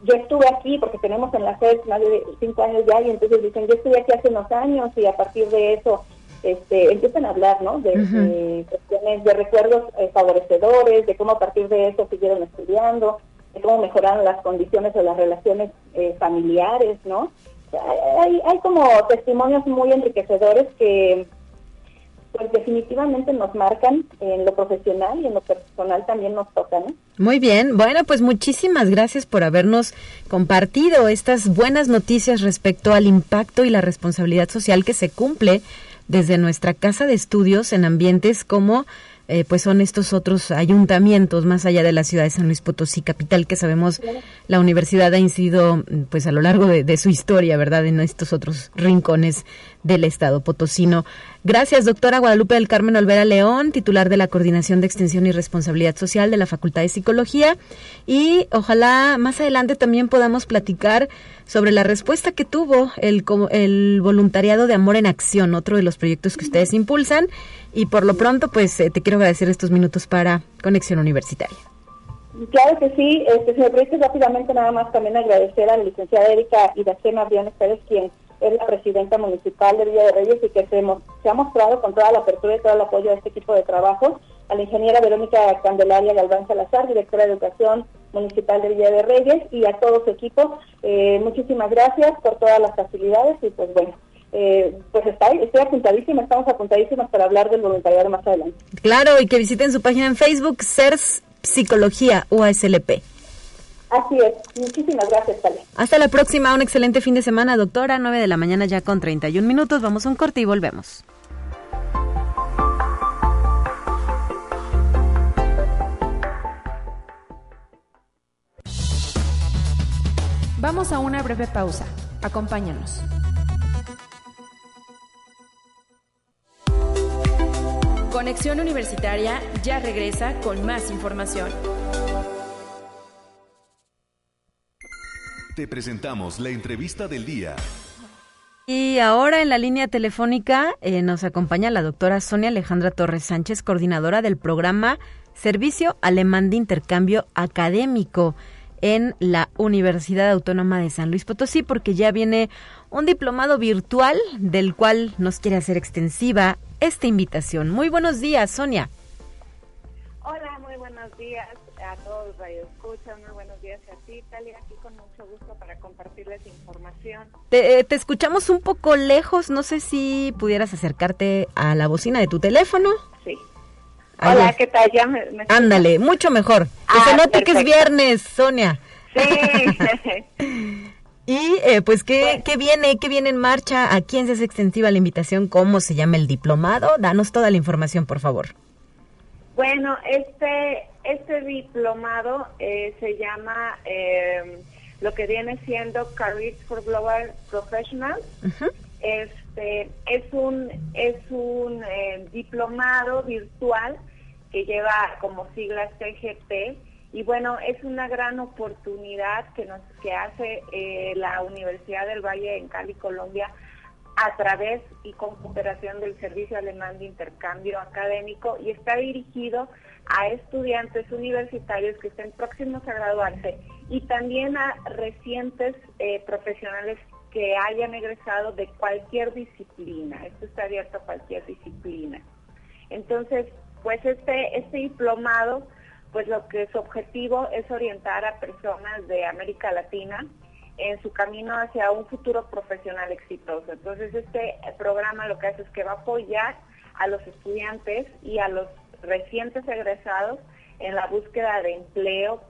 yo estuve aquí porque tenemos en la FED más de cinco años ya y entonces dicen, yo estuve aquí hace unos años y a partir de eso este, empiezan a hablar ¿no? de, cuestiones, de recuerdos eh, favorecedores, de cómo a partir de eso siguieron estudiando, de cómo mejoraron las condiciones o las relaciones eh, familiares, ¿no? hay, hay como testimonios muy enriquecedores que pues definitivamente nos marcan en lo profesional y en lo personal también nos tocan. Muy bien, bueno, pues muchísimas gracias por habernos compartido estas buenas noticias respecto al impacto y la responsabilidad social que se cumple desde nuestra casa de estudios en ambientes como eh, pues son estos otros ayuntamientos más allá de la ciudad de San Luis Potosí, capital, que sabemos la universidad ha incidido pues a lo largo de, de su historia, ¿verdad? En estos otros rincones del estado potosino. Gracias, doctora Guadalupe del Carmen Olvera León, titular de la Coordinación de Extensión y Responsabilidad Social de la Facultad de Psicología. Y ojalá más adelante también podamos platicar sobre la respuesta que tuvo el, el voluntariado de Amor en Acción, otro de los proyectos que ustedes impulsan. Y por lo pronto, pues eh, te quiero agradecer estos minutos para Conexión Universitaria. Claro que sí, este, si me rápidamente nada más también agradecer a la licenciada Erika Iracema Briones Pérez, quien es la presidenta municipal de Villa de Reyes y que se, se ha mostrado con toda la apertura y todo el apoyo a este equipo de trabajo, a la ingeniera Verónica Candelaria Galván Salazar, directora de Educación Municipal de Villa de Reyes y a todo su equipo. Eh, muchísimas gracias por todas las facilidades y pues bueno, eh, pues está, estoy apuntadísima, estamos apuntadísimas para hablar del voluntariado más adelante. Claro, y que visiten su página en Facebook, CERS Psicología UASLP. Así es. Muchísimas gracias, Talia. Hasta la próxima. Un excelente fin de semana, doctora. 9 de la mañana ya con 31 minutos. Vamos a un corte y volvemos. Vamos a una breve pausa. Acompáñanos. Conexión Universitaria ya regresa con más información. Te presentamos la entrevista del día. Y ahora en la línea telefónica eh, nos acompaña la doctora Sonia Alejandra Torres Sánchez, coordinadora del programa Servicio Alemán de Intercambio Académico en la Universidad Autónoma de San Luis Potosí, porque ya viene un diplomado virtual del cual nos quiere hacer extensiva esta invitación. Muy buenos días, Sonia. Hola, muy buenos días a todos los radioescuchas, muy buenos días a ti, Talia, aquí con mucho gusto para compartirles información. Te, eh, te escuchamos un poco lejos, no sé si pudieras acercarte a la bocina de tu teléfono. Sí. Hola, ¿qué tal? Ya me, Ándale, mucho mejor. Que ah, se note que es viernes, Sonia. Sí. y eh, pues, ¿qué, ¿qué viene? ¿Qué viene en marcha? ¿A quién se hace extensiva la invitación? ¿Cómo se llama el diplomado? Danos toda la información, por favor. Bueno, este, este diplomado eh, se llama eh, lo que viene siendo Careers for Global Professionals. Este es un es un eh, diplomado virtual que lleva como siglas CGP y bueno es una gran oportunidad que nos que hace la Universidad del Valle en Cali, Colombia a través y con cooperación del Servicio Alemán de Intercambio Académico y está dirigido a estudiantes universitarios que estén próximos a graduarse y también a recientes eh, profesionales que hayan egresado de cualquier disciplina. Esto está abierto a cualquier disciplina. Entonces, pues este, este diplomado, pues lo que su objetivo es orientar a personas de América Latina, en su camino hacia un futuro profesional exitoso. Entonces, este programa lo que hace es que va a apoyar a los estudiantes y a los recientes egresados en la búsqueda de empleo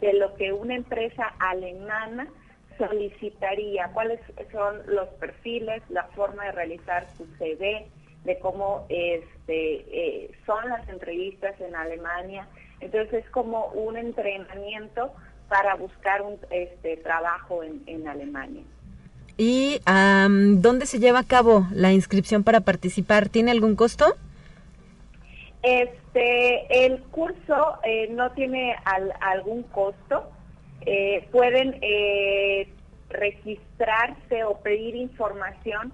de lo que una empresa alemana solicitaría, cuáles son los perfiles, la forma de realizar su CV, de cómo este, eh, son las entrevistas en Alemania. Entonces es como un entrenamiento para buscar un este, trabajo en, Alemania. ¿Y dónde se lleva a cabo la inscripción para participar? ¿Tiene algún costo? Este, el curso eh, no tiene algún costo. Eh, pueden eh, registrarse o pedir información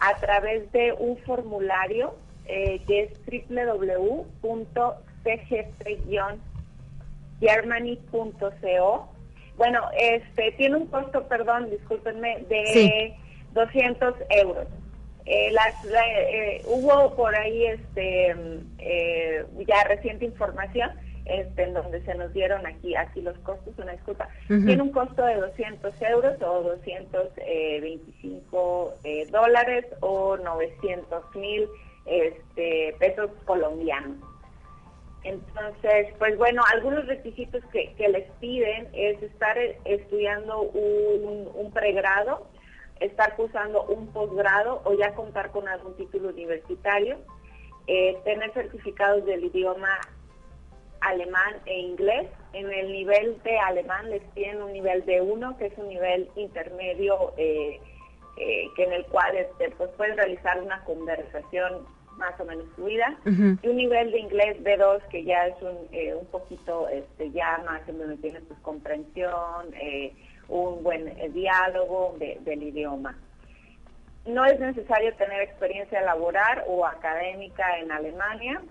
a través de un formulario que es www.cgp- germany.co. Bueno, este tiene un costo, perdón, discúlpenme, de 200 euros. Eh, las, eh, hubo por ahí este eh, ya reciente información este, en donde se nos dieron aquí aquí los costos, una disculpa. Tiene un costo de 200 euros o 225 dólares o 900 mil este, pesos colombianos. Entonces, pues bueno, algunos requisitos que, les piden es estar estudiando un, pregrado, estar cursando un posgrado o ya contar con algún título universitario, eh, tener certificados del idioma alemán e inglés. En el nivel de alemán les piden un nivel de uno, que es un nivel intermedio, eh, eh, que en el cual este, pues pueden realizar una conversación más o menos fluida, y un nivel de inglés B2 que ya es un, eh, un poquito este, ya más en donde tienes pues, comprensión, eh, un buen eh, diálogo del idioma. No es necesario tener experiencia laboral o académica en Alemania.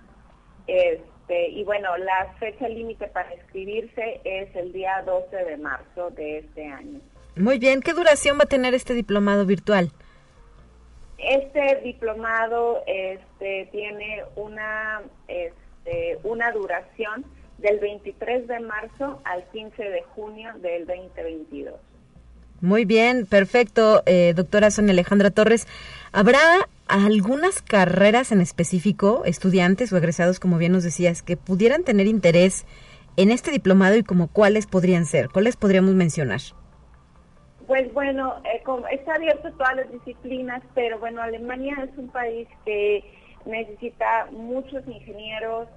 Este, y bueno, la fecha límite para inscribirse es el día 12 de marzo de este año. Muy bien, ¿qué duración va a tener este diplomado virtual? Este diplomado este, tiene una, este, una duración del 23 de marzo al 15 de junio del 2022. Muy bien, perfecto, eh, doctora Sonia Alejandra Torres. ¿Habrá algunas carreras en específico, estudiantes o egresados, como bien nos decías, que pudieran tener interés en este diplomado y como cuáles podrían ser? ¿Cuáles podríamos mencionar? Pues bueno, eh, está abierto a todas las disciplinas, pero bueno, Alemania es un país que necesita muchos ingenieros,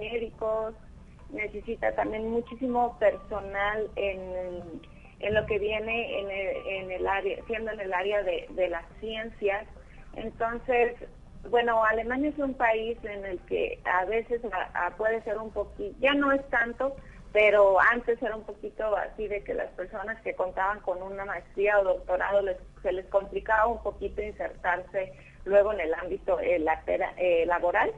médicos, necesita también muchísimo personal en, en lo que viene en en el área, siendo en el área de, de las ciencias. Entonces, bueno, Alemania es un país en el que a veces puede ser un poquito, ya no es tanto, pero antes era un poquito así de que las personas que contaban con una maestría o doctorado les, se les complicaba un poquito insertarse luego en el ámbito eh, eh, laboral,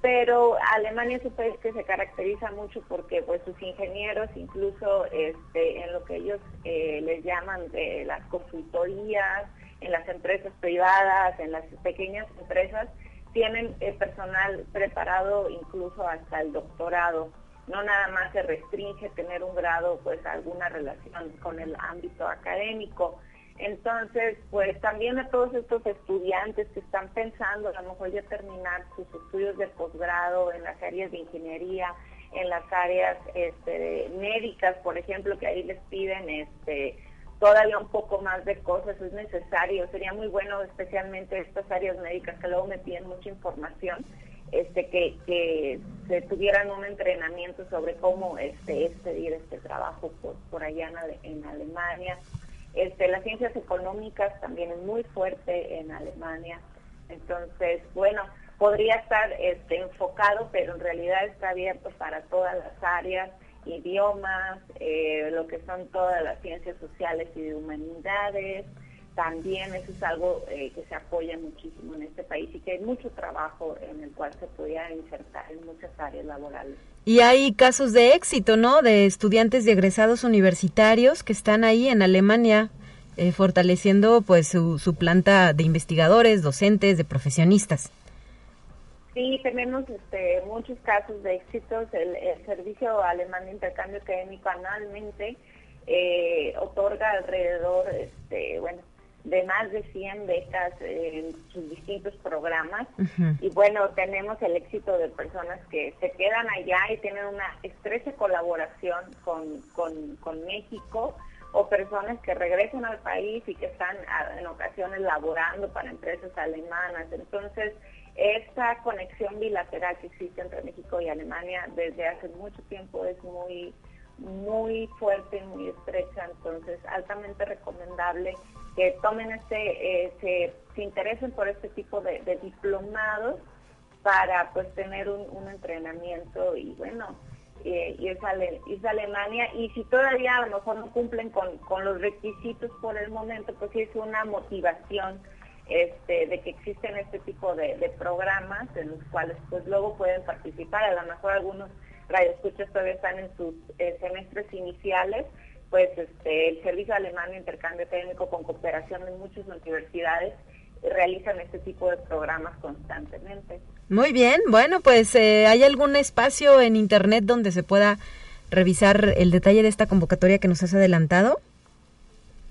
pero Alemania es un país que se caracteriza mucho porque pues sus ingenieros, incluso este, en lo que ellos eh, les llaman de las consultorías, en las empresas privadas, en las pequeñas empresas, tienen personal preparado incluso hasta el doctorado no nada más se restringe tener un grado, pues alguna relación con el ámbito académico. Entonces, pues también a todos estos estudiantes que están pensando a lo mejor ya terminar sus estudios de posgrado en las áreas de ingeniería, en las áreas este, médicas, por ejemplo, que ahí les piden este, todavía un poco más de cosas, es necesario, sería muy bueno especialmente estas áreas médicas que luego me piden mucha información, este, que, que se tuvieran un entrenamiento sobre cómo este, expedir este trabajo por, por allá en, Alemania. Este, las ciencias económicas también es muy fuerte en Alemania. Entonces, bueno, podría estar este, enfocado, pero en realidad está abierto para todas las áreas, idiomas, eh, lo que son todas las ciencias sociales y de humanidades, también eso es algo eh, que se apoya muchísimo en este país y que hay mucho trabajo en el cual se podía insertar en muchas áreas laborales. Y hay casos de éxito, ¿no? De estudiantes de egresados universitarios que están ahí en Alemania eh, fortaleciendo pues su, su planta de investigadores, docentes, de profesionistas. Sí, tenemos este, muchos casos de éxitos. El, el Servicio Alemán de Intercambio Académico anualmente eh, otorga alrededor, este, bueno, de más de 100 becas en sus distintos programas. Y bueno, tenemos el éxito de personas que se quedan allá y tienen una estrecha colaboración con, con, México o personas que regresan al país y que están en ocasiones laborando para empresas alemanas. Entonces, esta conexión bilateral que existe entre México y Alemania desde hace mucho tiempo es muy muy fuerte, muy estrecha, entonces altamente recomendable que tomen este, eh, se, interesen por este tipo de, diplomados para pues tener un, entrenamiento y bueno, eh, irse, Alemania. Y si todavía a lo mejor no cumplen con, los requisitos por el momento, pues sí es una motivación este, de que existen este tipo de, programas en los cuales pues luego pueden participar, a lo mejor algunos radioescuchas todavía están en sus eh, semestres iniciales, pues este, el Servicio Alemán de Intercambio Técnico con cooperación de muchas universidades realizan este tipo de programas constantemente. Muy bien, bueno, pues eh, ¿hay algún espacio en Internet donde se pueda revisar el detalle de esta convocatoria que nos has adelantado?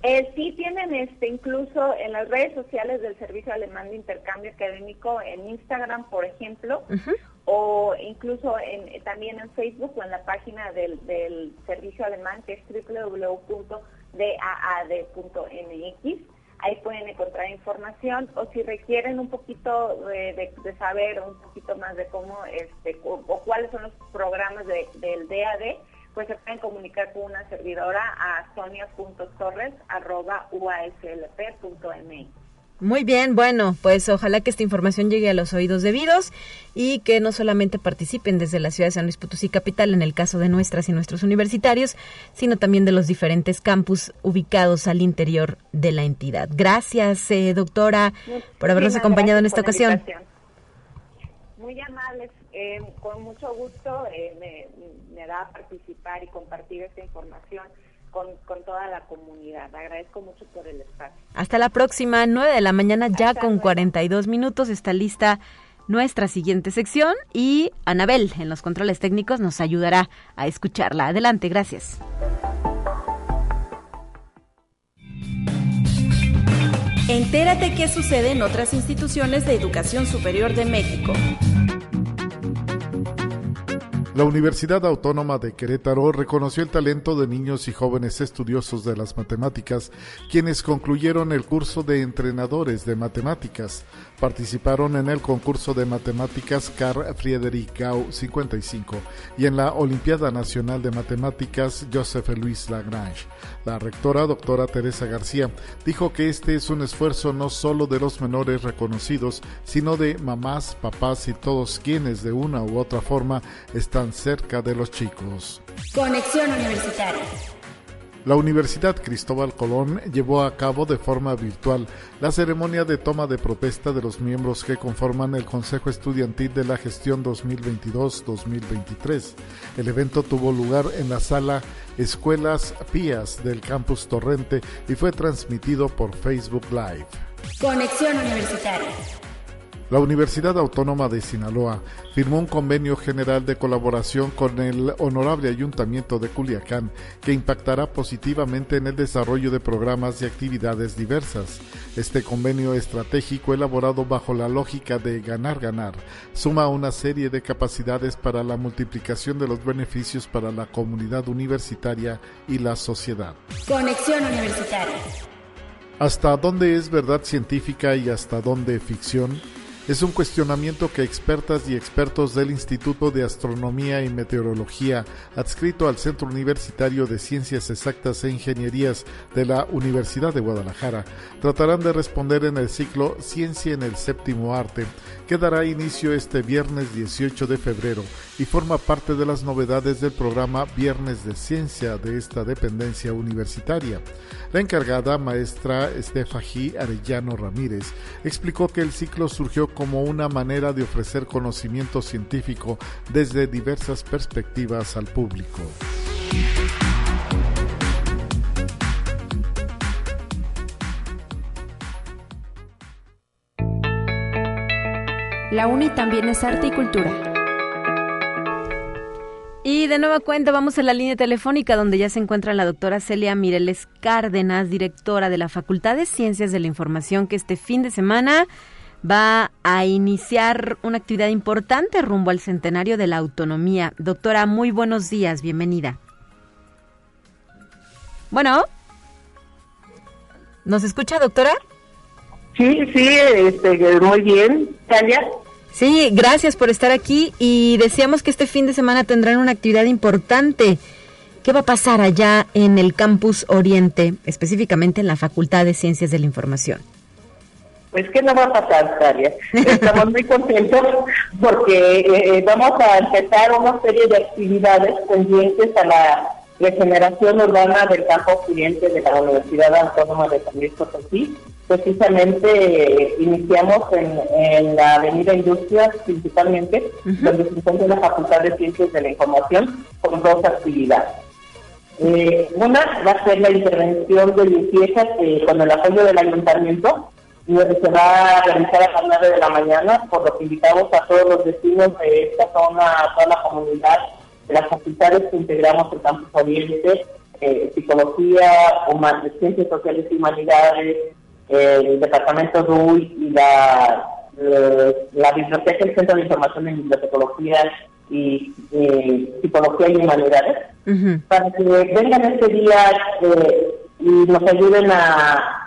Eh, sí tienen este incluso en las redes sociales del Servicio Alemán de Intercambio Académico, en Instagram, por ejemplo, o incluso también en Facebook o en la página del, Servicio Alemán, que es www.daad.mx. Ahí pueden encontrar información o si requieren un poquito de, saber un poquito más de cómo este, o, cuáles son los programas del DAD, pues se pueden comunicar con una servidora a sonia.torres.uaslp.mx. Muy bien, bueno, pues ojalá que esta información llegue a los oídos debidos y que no solamente participen desde la ciudad de San Luis Potosí capital en el caso de nuestras y nuestros universitarios, sino también de los diferentes campus ubicados al interior de la entidad. Gracias, eh, doctora, por habernos acompañado en esta ocasión. Muy amables. Eh, con mucho gusto eh, me, me, da participar y compartir esta información con, con, toda la comunidad. Agradezco mucho por el espacio. Hasta la próxima, 9 de la mañana, ya con 42 minutos. Está lista nuestra siguiente sección y Anabel en los controles técnicos nos ayudará a escucharla. Adelante, gracias. Entérate qué sucede en otras instituciones de educación superior de México. La Universidad Autónoma de Querétaro reconoció el talento de niños y jóvenes estudiosos de las matemáticas, quienes concluyeron el curso de entrenadores de matemáticas. Participaron en el concurso de matemáticas Carl Friedrich Gauss 55 y en la Olimpiada Nacional de Matemáticas Joseph Louis Lagrange. La rectora, doctora Teresa García, dijo que este es un esfuerzo no solo de los menores reconocidos, sino de mamás, papás y todos quienes de una u otra forma están cerca de los chicos. Conexión Universitaria. La Universidad Cristóbal Colón llevó a cabo de forma virtual la ceremonia de toma de protesta de los miembros que conforman el Consejo Estudiantil de la Gestión 2022-2023. El evento tuvo lugar en la sala Escuelas Pías del campus Torrente y fue transmitido por Facebook Live. Conexión Universitaria. La Universidad Autónoma de Sinaloa firmó un convenio general de colaboración con el Honorable Ayuntamiento de Culiacán que impactará positivamente en el desarrollo de programas y actividades diversas. Este convenio estratégico elaborado bajo la lógica de ganar-ganar suma una serie de capacidades para la multiplicación de los beneficios para la comunidad universitaria y la sociedad. Conexión Universitaria. ¿Hasta dónde es verdad científica y hasta dónde ficción? Es un cuestionamiento que expertas y expertos del Instituto de Astronomía y Meteorología, adscrito al Centro Universitario de Ciencias Exactas e Ingenierías de la Universidad de Guadalajara, tratarán de responder en el ciclo Ciencia en el Séptimo Arte, que dará inicio este viernes 18 de febrero y forma parte de las novedades del programa Viernes de Ciencia de esta dependencia universitaria. La encargada, maestra Estefají Arellano Ramírez, explicó que el ciclo surgió como una manera de ofrecer conocimiento científico desde diversas perspectivas al público. La UNI también es arte y cultura. Y de nueva cuenta vamos a la línea telefónica donde ya se encuentra la doctora Celia Mireles Cárdenas, directora de la Facultad de Ciencias de la Información, que este fin de semana va a iniciar una actividad importante rumbo al centenario de la autonomía. Doctora, muy buenos días, bienvenida. Bueno, ¿nos escucha, doctora? Sí, sí, este, muy bien, Celia. Sí, gracias por estar aquí y deseamos que este fin de semana tendrán una actividad importante. ¿Qué va a pasar allá en el campus Oriente, específicamente en la Facultad de Ciencias de la Información? Pues que no va a pasar, Talia. Estamos muy contentos porque eh, vamos a empezar una serie de actividades pendientes a la regeneración urbana del campo Oriente de la Universidad Autónoma de San Luis Potosí precisamente eh, iniciamos en, la Avenida Industrias principalmente, donde se encuentra la Facultad de Ciencias de la Información, con dos actividades. Eh, una va a ser la intervención de limpieza con el apoyo del ayuntamiento, y se va a realizar a las 9 de la mañana, por lo que invitamos a todos los vecinos de esta zona, a toda la comunidad, las facultades que integramos el campus oriente, eh, psicología, ciencias sociales y humanidades, el departamento RUI y la, eh, la biblioteca, el Centro de Información en Bibliotecología y Psicología y Humanidades, para que vengan este día eh, y nos ayuden a,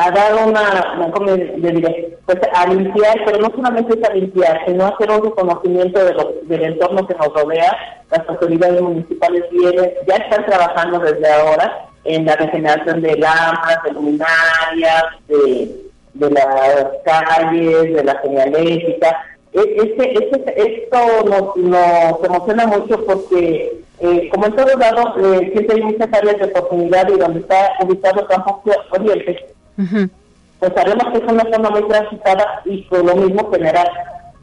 a dar una, ¿cómo le diré? Pues a limpiar, pero no solamente es a limpiar, sino hacer un reconocimiento de del entorno que nos rodea. Las autoridades municipales vienen, ya están trabajando desde ahora en la regeneración de lámparas, de luminarias, de, de las calles, de la señalética. E, este, este, esto nos, nos emociona mucho porque, eh, como en todos lados, eh, siempre hay muchas áreas de oportunidad y donde está ubicado campo oriente, pues sabemos que es una zona muy transitada y por lo mismo generar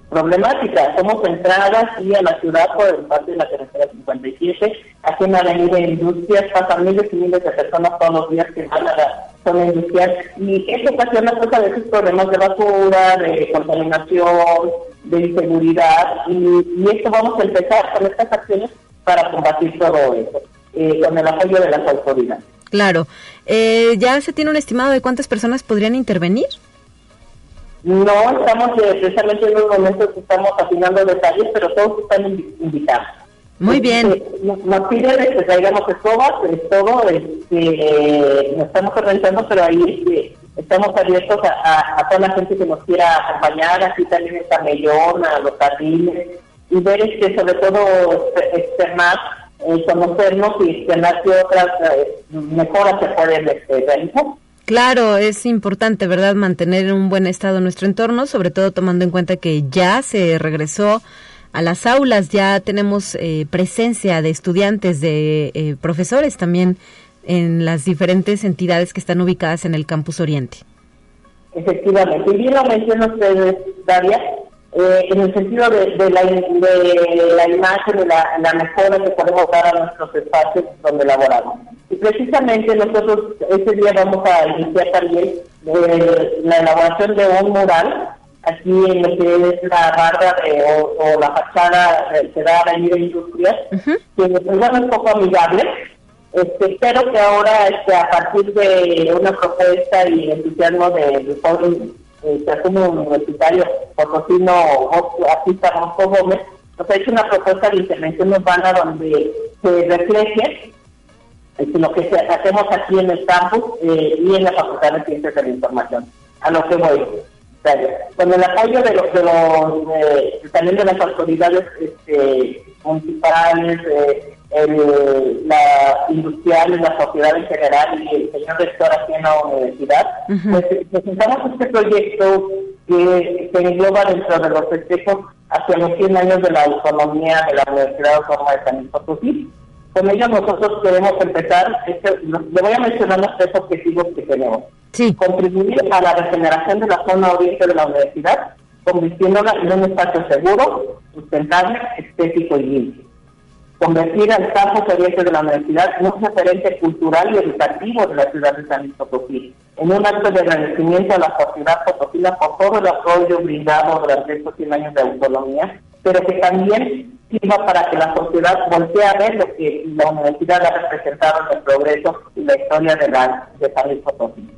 problemática. Somos entradas y a la ciudad por el parte de la carretera 57. Aquí en la avenida Industrias pasan miles y miles de personas todos los días que van a la zona industrial y esto ocasiona pues a veces problemas de basura, de contaminación, de inseguridad y, y esto vamos a empezar con estas acciones para combatir todo eso, eh, con el apoyo de las autoridades. Claro. Eh, ¿Ya se tiene un estimado de cuántas personas podrían intervenir? No, estamos eh, precisamente en unos momentos estamos afinando detalles, pero todos están invitados. Muy bien. Este, nos piden que traigamos escobas, es todo, este, nos estamos organizando, pero ahí este, estamos abiertos a, toda la gente que nos quiera acompañar, así también está Mellón, a los jardines, y ver que sobre todo externar, eh, conocernos y externar que otras eh, mejoras se pueden este, realizar. Claro, es importante, ¿verdad?, mantener en un buen estado nuestro entorno, sobre todo tomando en cuenta que ya se regresó a las aulas, ya tenemos eh, presencia de estudiantes, de eh, profesores también en las diferentes entidades que están ubicadas en el campus Oriente. Efectivamente, y bien lo menciona usted, Daria, eh, en el sentido de, la, de la imagen y la, la mejora que podemos dar a nuestros espacios donde laboramos. Y precisamente nosotros ese día vamos a iniciar también eh, la elaboración de un mural aquí en lo que es la barra o, la fachada que da la de Industrias, que pues, es un poco amigable, este, pero que ahora este, a partir de una propuesta y entusiasmo del Foro este, Universitario Potosino, así Rosco Gómez, nos ha hecho una propuesta de intervención urbana donde se refleje lo que hacemos aquí en el campus eh, y en la Facultad de Ciencias de la Información. A lo que voy. Con el apoyo de los, de los eh, también de las autoridades este, municipales, eh, el, la industrial, la sociedad en general y el señor rector aquí en la universidad, pues presentamos este proyecto que se engloba dentro de los festejos hacia los 100 años de la autonomía de la Universidad Autónoma de San Luis Potosí con ello nosotros queremos empezar, este, le voy a mencionar los tres objetivos que tenemos. Contribuir a la regeneración de la zona oriente de la universidad, convirtiéndola en un espacio seguro, sustentable, estético y limpio. Convertir al campus oriente de la universidad en un referente cultural y educativo de la ciudad de San Luis Potosí, en un acto de agradecimiento a la sociedad potosina por todo el apoyo brindado durante estos 100 años de autonomía, pero que también sirva para que la sociedad voltee a ver lo que la universidad ha representado en el progreso y la historia de, la, de San Luis Potosí.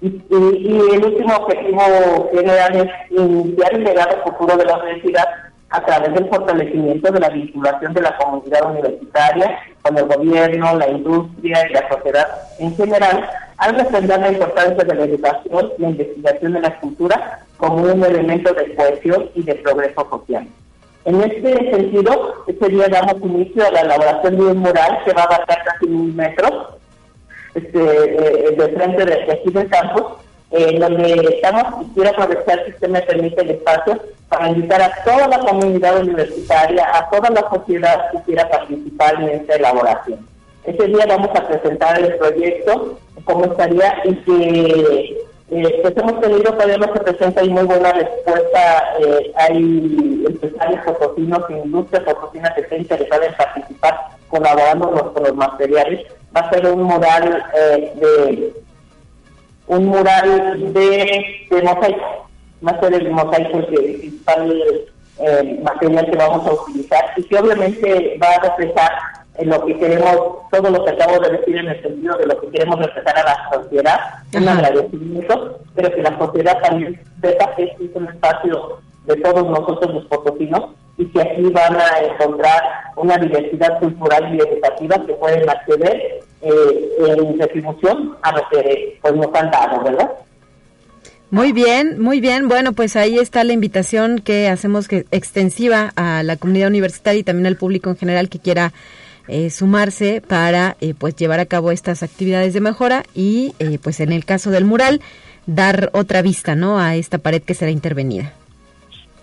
Y, y, el último objetivo general es iniciar el legado futuro de la universidad a través del fortalecimiento de la vinculación de la comunidad universitaria con el gobierno, la industria y la sociedad en general, al defender la importancia de la educación y la investigación de la cultura como un elemento de cohesión y de progreso social. En este sentido, este día damos inicio a la elaboración de un mural que va a abarcar casi un metro este, eh, de frente de, aquí del campus, en donde estamos, quiero aprovechar si usted me permite el espacio, para invitar a toda la comunidad universitaria, a toda la sociedad que quiera participar en esta elaboración. Este día vamos a presentar el proyecto, cómo estaría, y que eh, pues hemos tenido, todavía no se presenta y muy buena respuesta. Eh, hay empresarios potosinos industrias potosinas que estén interesadas en participar colaborando con los materiales. Va a ser un mural eh, de un mural de, de, mosaico. Va a ser el mosaico el principal eh, material que vamos a utilizar y que obviamente va a reflejar en lo que queremos, todo lo que acabo de decir en el sentido de lo que queremos reflejar a la sociedad, un agradecimiento, pero que la sociedad también sepa que este es un espacio de todos nosotros los potosinos y que aquí van a encontrar una diversidad cultural y educativa que pueden acceder eh, en retribución a lo que pues, nos han dado, ¿verdad? Muy bien, muy bien. Bueno, pues ahí está la invitación que hacemos que extensiva a la comunidad universitaria y también al público en general que quiera eh, sumarse para eh, pues llevar a cabo estas actividades de mejora y eh, pues en el caso del mural dar otra vista no a esta pared que será intervenida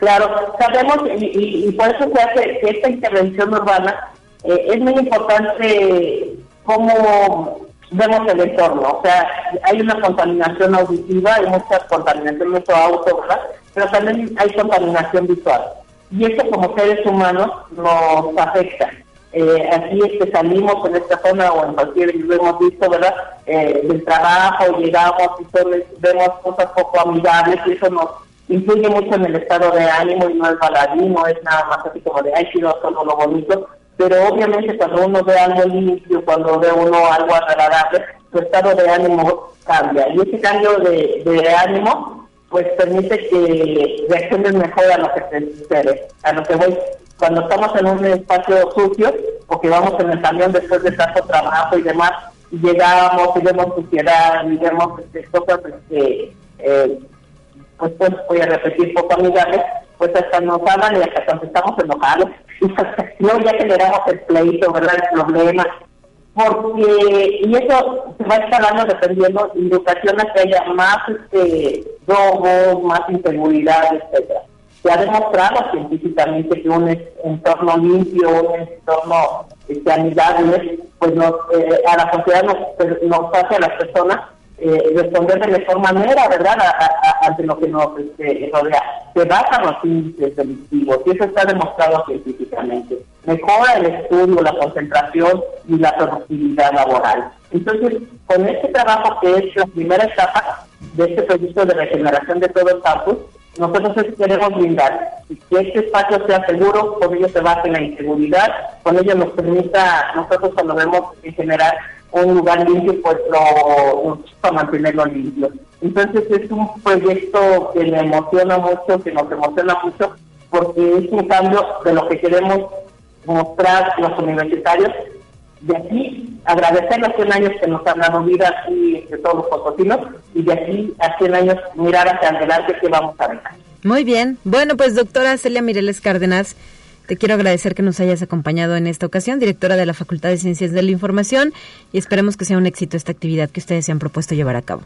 claro sabemos y, y, por eso se hace esta intervención urbana es muy importante cómo vemos el entorno. O sea, hay una contaminación auditiva, hay mucha contaminación en nuestro auto, ¿verdad? Pero también hay contaminación visual. Y eso como seres humanos nos afecta. Eh, aquí es que salimos en esta zona o en cualquier, lo hemos visto, ¿verdad? Eh, del trabajo, llegamos y vemos cosas poco amigables y eso nos influye mucho en el estado de ánimo y no es baladín, no es nada más así como de, ay, quiero solo lo bonito, pero obviamente cuando uno ve algo limpio, cuando ve uno algo agradable, su estado de ánimo cambia. Y ese cambio de, ánimo, pues permite que reacciones mejor a lo que te sucede, a lo que voy. Cuando estamos en un espacio sucio, o que vamos en el camión después de tanto trabajo y demás, y llegamos y vemos suciedad y vemos este, cosas que, eh, pues, pues voy a repetir poco amigables, pues hasta nos hablan y hasta cuando estamos enojados no ya generamos el pleito, ¿verdad? El problema. Porque, y eso se va escalando dependiendo, educación a que haya más este, robos, más inseguridad, etcétera. Se ha demostrado científicamente que un entorno limpio, un entorno este, amigable, pues nos, eh, a la sociedad nos, nos hace a las personas eh, responder de mejor manera, ¿verdad?, ante lo que nos este, rodea. Se bajan los índices delictivos y eso está demostrado científicamente. Mejora el estudio, la concentración y la productividad laboral. Entonces, con este trabajo que es la primera etapa de este proyecto de regeneración de todo el campus, nosotros queremos brindar que este espacio sea seguro, con ello se basa en la inseguridad, con ello nos permita, nosotros cuando vemos en general un lugar limpio, pues lo, para mantenerlo limpio. Entonces es un proyecto que me emociona mucho, que nos emociona mucho, porque es un cambio de lo que queremos mostrar los universitarios. De aquí, agradecer los 100 años que nos han dado vida aquí de todos los potosinos, y de aquí a 100 años mirar hacia adelante qué vamos a ver. Muy bien. Bueno, pues doctora Celia Mireles Cárdenas, te quiero agradecer que nos hayas acompañado en esta ocasión, directora de la Facultad de Ciencias de la Información, y esperemos que sea un éxito esta actividad que ustedes se han propuesto llevar a cabo.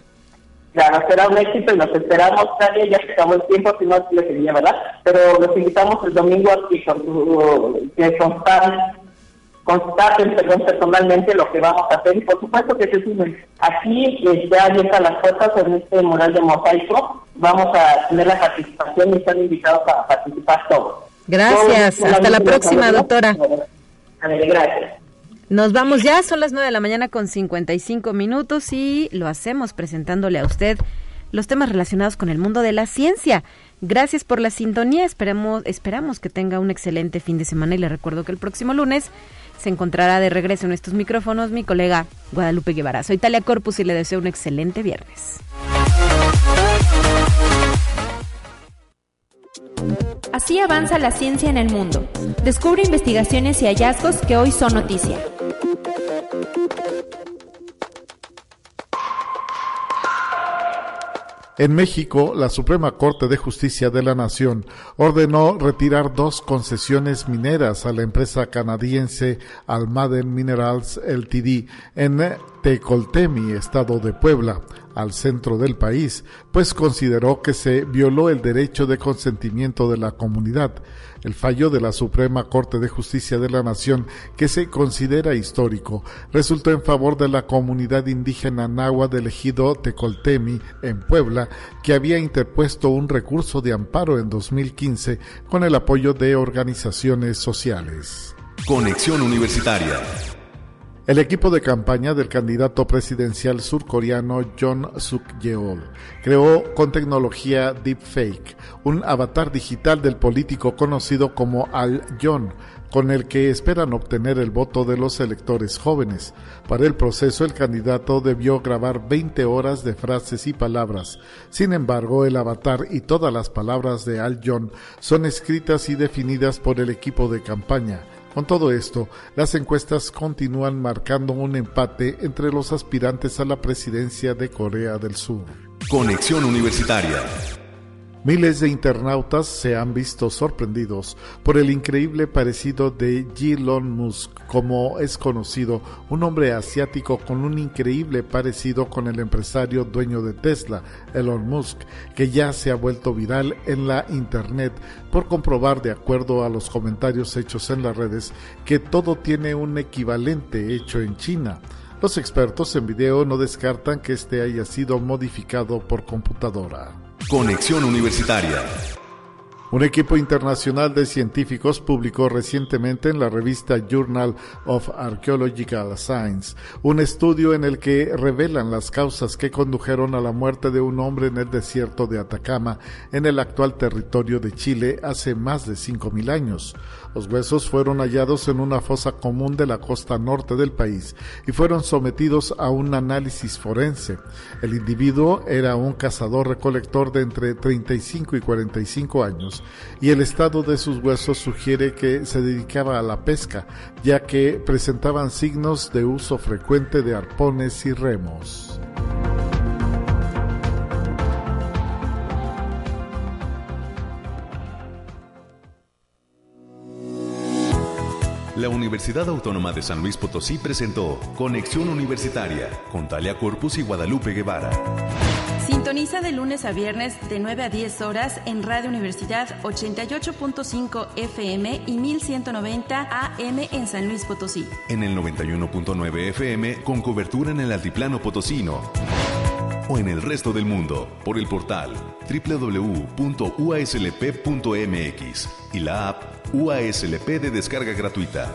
Claro, será un éxito y nos esperamos, Tania, ya que estamos el tiempo, si no, le sería, ¿verdad? Pero los invitamos el domingo con, que constan, constaten, personalmente lo que vamos a hacer y por supuesto que se sumen. Aquí ya abiertas las puertas en este mural de mosaico, vamos a tener la participación y están invitados a participar todos. Gracias. Hasta la próxima, doctora. Gracias. Nos vamos ya, son las 9 de la mañana con 55 minutos y lo hacemos presentándole a usted los temas relacionados con el mundo de la ciencia. Gracias por la sintonía, esperamos, esperamos que tenga un excelente fin de semana y le recuerdo que el próximo lunes se encontrará de regreso en estos micrófonos mi colega Guadalupe Guevara. Soy Talia Corpus y le deseo un excelente viernes. Así avanza la ciencia en el mundo. Descubre investigaciones y hallazgos que hoy son noticia. En México, la Suprema Corte de Justicia de la Nación ordenó retirar dos concesiones mineras a la empresa canadiense Almaden Minerals Ltd. en Tecoltemi, estado de Puebla, al centro del país, pues consideró que se violó el derecho de consentimiento de la comunidad. El fallo de la Suprema Corte de Justicia de la Nación, que se considera histórico, resultó en favor de la comunidad indígena nahua del ejido Tecoltemi, en Puebla, que había interpuesto un recurso de amparo en 2015 con el apoyo de organizaciones sociales. Conexión Universitaria. El equipo de campaña del candidato presidencial surcoreano John Suk-yeol creó con tecnología deepfake un avatar digital del político conocido como Al John, con el que esperan obtener el voto de los electores jóvenes. Para el proceso, el candidato debió grabar 20 horas de frases y palabras. Sin embargo, el avatar y todas las palabras de Al John son escritas y definidas por el equipo de campaña. Con todo esto, las encuestas continúan marcando un empate entre los aspirantes a la presidencia de Corea del Sur. Conexión Universitaria. Miles de internautas se han visto sorprendidos por el increíble parecido de Elon Musk, como es conocido, un hombre asiático con un increíble parecido con el empresario dueño de Tesla, Elon Musk, que ya se ha vuelto viral en la Internet por comprobar, de acuerdo a los comentarios hechos en las redes, que todo tiene un equivalente hecho en China. Los expertos en video no descartan que este haya sido modificado por computadora. Conexión Universitaria. Un equipo internacional de científicos publicó recientemente en la revista Journal of Archaeological Science un estudio en el que revelan las causas que condujeron a la muerte de un hombre en el desierto de Atacama, en el actual territorio de Chile, hace más de 5.000 años. Los huesos fueron hallados en una fosa común de la costa norte del país y fueron sometidos a un análisis forense. El individuo era un cazador-recolector de entre 35 y 45 años y el estado de sus huesos sugiere que se dedicaba a la pesca, ya que presentaban signos de uso frecuente de arpones y remos. La Universidad Autónoma de San Luis Potosí presentó Conexión Universitaria con Talia Corpus y Guadalupe Guevara. Sintoniza de lunes a viernes de 9 a 10 horas en Radio Universidad 88.5 FM y 1190 AM en San Luis Potosí. En el 91.9 FM con cobertura en el Altiplano Potosino. O en el resto del mundo por el portal www.uaslp.mx y la app UASLP de descarga gratuita.